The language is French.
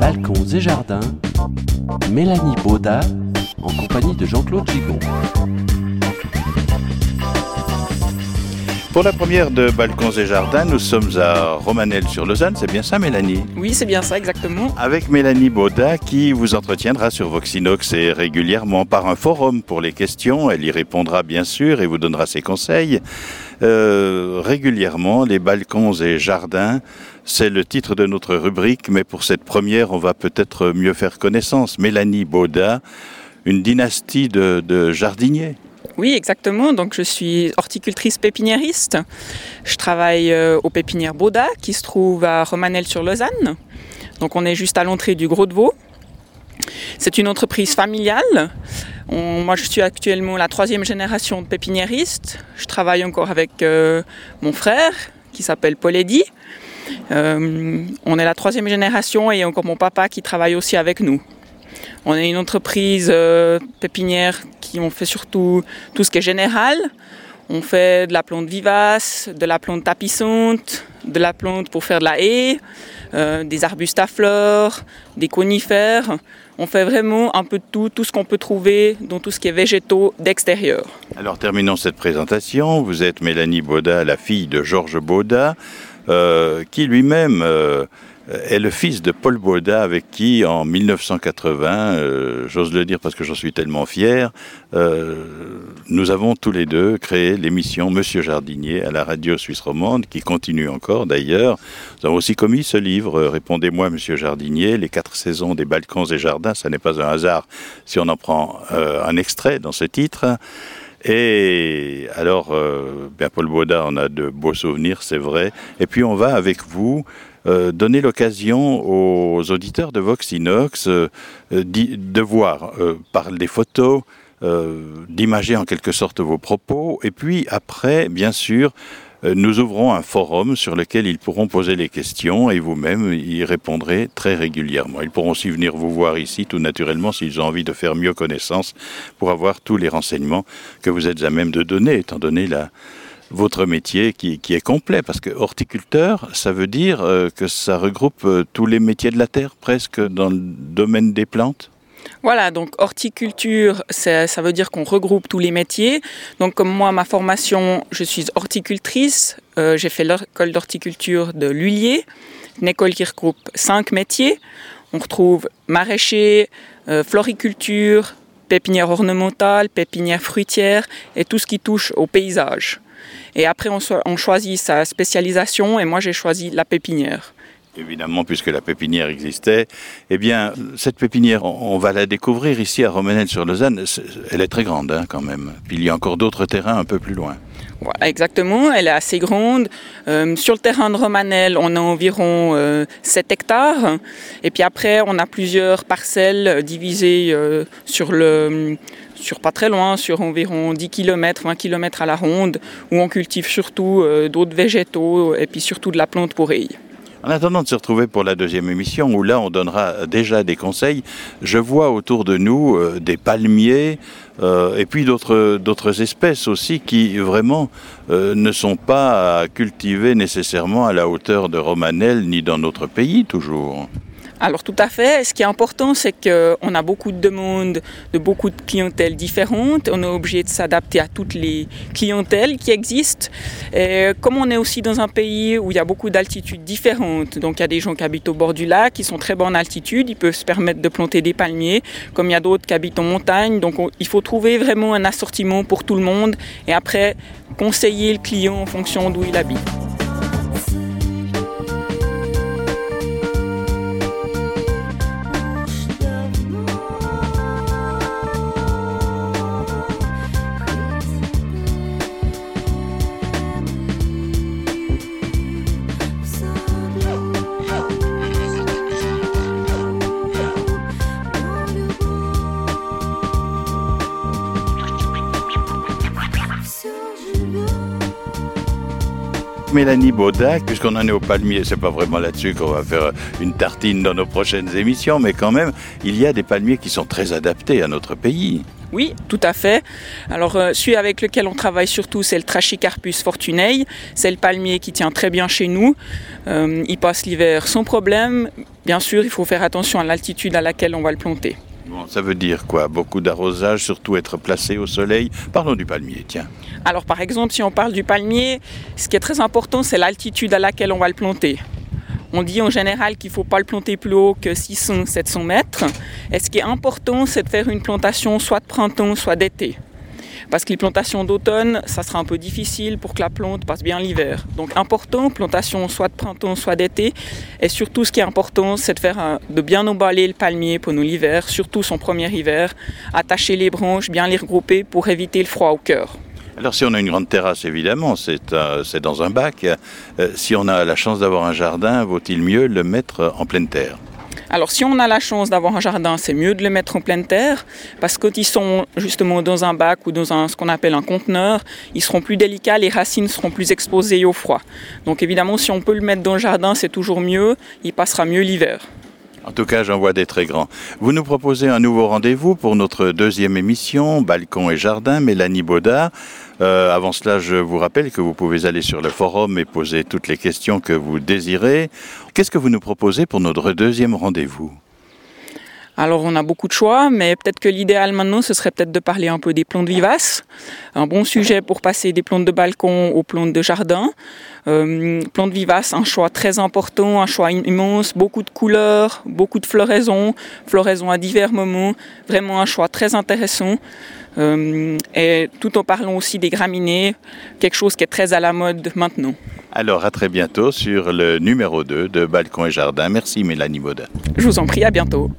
Balcons et jardins, Mélanie Baudat en compagnie de Jean-Claude Gigon. Pour la première de Balcons et Jardins, nous sommes à Romanel-sur-Lausanne. C'est bien ça, Mélanie Oui, c'est bien ça, exactement. Avec Mélanie Baudat qui vous entretiendra sur Voxinox et régulièrement par un forum pour les questions. Elle y répondra bien sûr et vous donnera ses conseils. Euh, régulièrement, les Balcons et Jardins, c'est le titre de notre rubrique, mais pour cette première, on va peut-être mieux faire connaissance. Mélanie Baudat, une dynastie de, de jardiniers. Oui, exactement. Donc, je suis horticultrice pépiniériste. Je travaille euh, aux pépinières Bauda, qui se trouve à Romanel-sur-Lausanne. Donc, on est juste à l'entrée du Gros de Vaud. C'est une entreprise familiale. moi, je suis actuellement la troisième génération de pépiniéristes. Je travaille encore avec euh, mon frère, qui s'appelle Paul Eddy. Euh, on est la troisième génération et encore mon papa qui travaille aussi avec nous. On est une entreprise pépinière on fait surtout tout ce qui est général. On fait de la plante vivace, de la plante tapissante, de la plante pour faire de la haie, euh, des arbustes à fleurs, des conifères. On fait vraiment un peu de tout, tout ce qu'on peut trouver dans tout ce qui est végétaux d'extérieur. Alors terminons cette présentation. Vous êtes Mélanie Baudat, la fille de Georges Baudat, euh, qui lui-même euh, est le fils de Paul Baudat avec qui, en 1980, euh, j'ose le dire parce que j'en suis tellement fier, nous avons tous les deux créé l'émission Monsieur Jardinier à la radio suisse romande, qui continue encore d'ailleurs. Nous avons aussi commis ce livre, Répondez-moi Monsieur Jardinier, les quatre saisons des balcons et jardins. Ça n'est pas un hasard si on en prend un extrait dans ce titre. Et alors, bien Paul Baudat en a de beaux souvenirs, c'est vrai. Et puis on va avec vous euh, donner l'occasion aux auditeurs de Vox Inox euh, de voir euh, par des photos, d'imager en quelque sorte vos propos, et puis après, bien sûr, nous ouvrons un forum sur lequel ils pourront poser les questions et vous-même y répondrez très régulièrement. Ils pourront aussi venir vous voir ici tout naturellement s'ils ont envie de faire mieux connaissance pour avoir tous les renseignements que vous êtes à même de donner, étant donné la, votre métier qui, est complet, parce que horticulteur, ça veut dire euh, que ça regroupe euh, tous les métiers de la terre presque dans le domaine des plantes? Voilà, donc horticulture, ça veut dire qu'on regroupe tous les métiers. Donc comme moi, ma formation, je suis horticultrice. Euh, j'ai fait l'école d'horticulture de Lullier, une école qui regroupe cinq métiers. On retrouve maraîcher, floriculture, pépinière ornementale, pépinière fruitière et tout ce qui touche au paysage. Et après, on, choisit sa spécialisation et moi, j'ai choisi la pépinière évidemment, puisque la pépinière existait, eh bien, cette pépinière, on, va la découvrir ici à Romanel-sur-Lausanne. Elle est très grande, hein, quand même. Puis il y a encore d'autres terrains un peu plus loin. Exactement. Elle est assez grande. Euh, sur le terrain de Romanel, on a environ 7 euh, hectares. Et puis après, on a plusieurs parcelles divisées euh, sur le sur pas très loin, sur environ 10 km, 20 km à la ronde, où on cultive surtout d'autres végétaux et puis surtout de la plante pourrie. En attendant de se retrouver pour la deuxième émission, où là on donnera déjà des conseils, je vois autour de nous euh, des palmiers euh, et puis d'autres espèces aussi qui vraiment ne sont pas cultivées nécessairement à la hauteur de Romanel ni dans notre pays toujours. Alors tout à fait. Ce qui est important, c'est qu'on a beaucoup de demandes de beaucoup de clientèles différentes. On est obligé de s'adapter à toutes les clientèles qui existent. Comme on est aussi dans un pays où il y a beaucoup d'altitudes différentes, donc il y a des gens qui habitent au bord du lac, qui sont très bonne altitude, ils peuvent se permettre de planter des palmiers, comme il y a d'autres qui habitent en montagne. Donc il faut trouver vraiment un assortiment pour tout le monde et après conseiller le client en fonction d'où il habite. Mélanie Baudac, puisqu'on en est au palmier, c'est pas vraiment là-dessus qu'on va faire une tartine dans nos prochaines émissions, mais quand même, il y a des palmiers qui sont très adaptés à notre pays. Oui, tout à fait. Alors, euh, celui avec lequel on travaille surtout, c'est le Trachycarpus fortunei. C'est le palmier qui tient très bien chez nous. Euh, il passe l'hiver sans problème. Bien sûr, il faut faire attention à l'altitude à laquelle on va le planter. Ça veut dire quoi? Beaucoup d'arrosage, surtout être placé au soleil? Parlons du palmier, tiens. Alors, par exemple, si on parle du palmier, ce qui est très important, c'est l'altitude à laquelle on va le planter. On dit en général qu'il ne faut pas le planter plus haut que 600-700 mètres. Et ce qui est important, c'est de faire une plantation soit de printemps, soit d'été. Parce que les plantations d'automne, ça sera un peu difficile pour que la plante passe bien l'hiver. Donc important, plantation soit de printemps, soit d'été. Et surtout, ce qui est important, c'est de, de bien emballer le palmier pendant l'hiver, surtout son premier hiver. Attacher les branches, bien les regrouper pour éviter le froid au cœur. Alors si on a une grande terrasse, évidemment, c'est euh, dans un bac. Euh, si on a la chance d'avoir un jardin, vaut-il mieux le mettre en pleine terre? Alors si on a la chance d'avoir un jardin, c'est mieux de le mettre en pleine terre parce que quand ils sont justement dans un bac ou dans ce qu'on appelle un conteneur, ils seront plus délicats, les racines seront plus exposées au froid. Donc évidemment, si on peut le mettre dans le jardin, c'est toujours mieux, il passera mieux l'hiver. En tout cas, j'en vois des très grands. Vous nous proposez un nouveau rendez-vous pour notre deuxième émission, Balcon et Jardin, Mélanie Baudard. Euh, avant cela, je vous rappelle que vous pouvez aller sur le forum et poser toutes les questions que vous désirez. Qu'est-ce que vous nous proposez pour notre deuxième rendez-vous? Alors on a beaucoup de choix, mais peut-être que l'idéal maintenant, ce serait peut-être de parler un peu des plantes vivaces. Un bon sujet pour passer des plantes de balcon aux plantes de jardin. Euh, plantes vivaces, un choix très important, un choix immense, beaucoup de couleurs, beaucoup de floraisons, floraisons à divers moments, vraiment un choix très intéressant. Euh, et tout en parlant aussi des graminées, quelque chose qui est très à la mode maintenant. Alors à très bientôt sur le numéro 2 de Balcon et Jardin. Merci Mélanie Baudin. Je vous en prie, à bientôt.